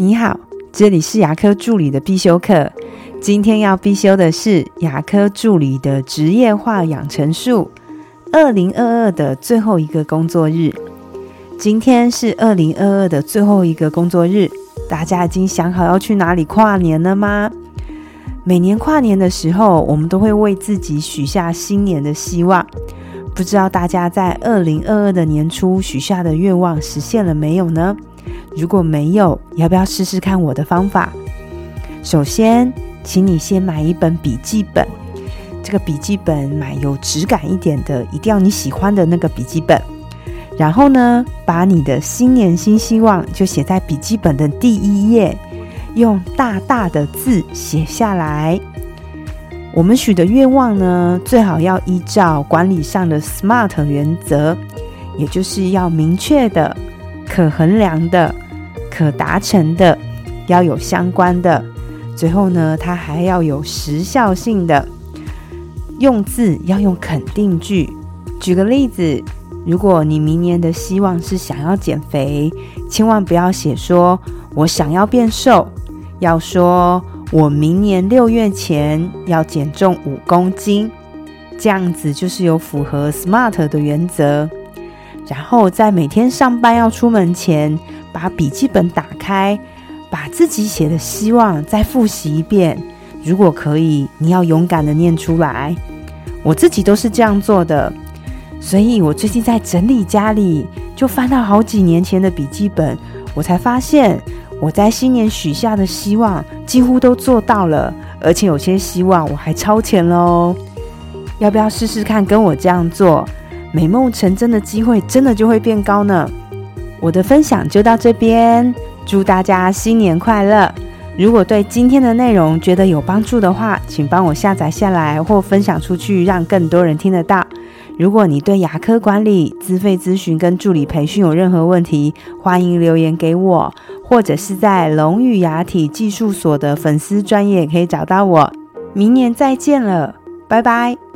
你好，这里是牙科助理的必修课。今天要必修的是牙科助理的职业化养成术。二零二二的最后一个工作日，今天是二零二二的最后一个工作日。大家已经想好要去哪里跨年了吗？每年跨年的时候，我们都会为自己许下新年的希望。不知道大家在二零二二的年初许下的愿望实现了没有呢？如果没有，要不要试试看我的方法？首先，请你先买一本笔记本。这个笔记本买有质感一点的，一定要你喜欢的那个笔记本。然后呢，把你的新年新希望就写在笔记本的第一页，用大大的字写下来。我们许的愿望呢，最好要依照管理上的 SMART 原则，也就是要明确的、可衡量的。可达成的要有相关的，最后呢，它还要有时效性的，用字要用肯定句。举个例子，如果你明年的希望是想要减肥，千万不要写说我想要变瘦，要说我明年六月前要减重五公斤，这样子就是有符合 SMART 的原则。然后在每天上班要出门前。把笔记本打开，把自己写的希望再复习一遍。如果可以，你要勇敢的念出来。我自己都是这样做的，所以我最近在整理家里，就翻到好几年前的笔记本，我才发现我在新年许下的希望几乎都做到了，而且有些希望我还超前了哦。要不要试试看跟我这样做？美梦成真的机会真的就会变高呢？我的分享就到这边，祝大家新年快乐！如果对今天的内容觉得有帮助的话，请帮我下载下来或分享出去，让更多人听得到。如果你对牙科管理、资费咨询跟助理培训有任何问题，欢迎留言给我，或者是在龙语牙体技术所的粉丝专业可以找到我。明年再见了，拜拜。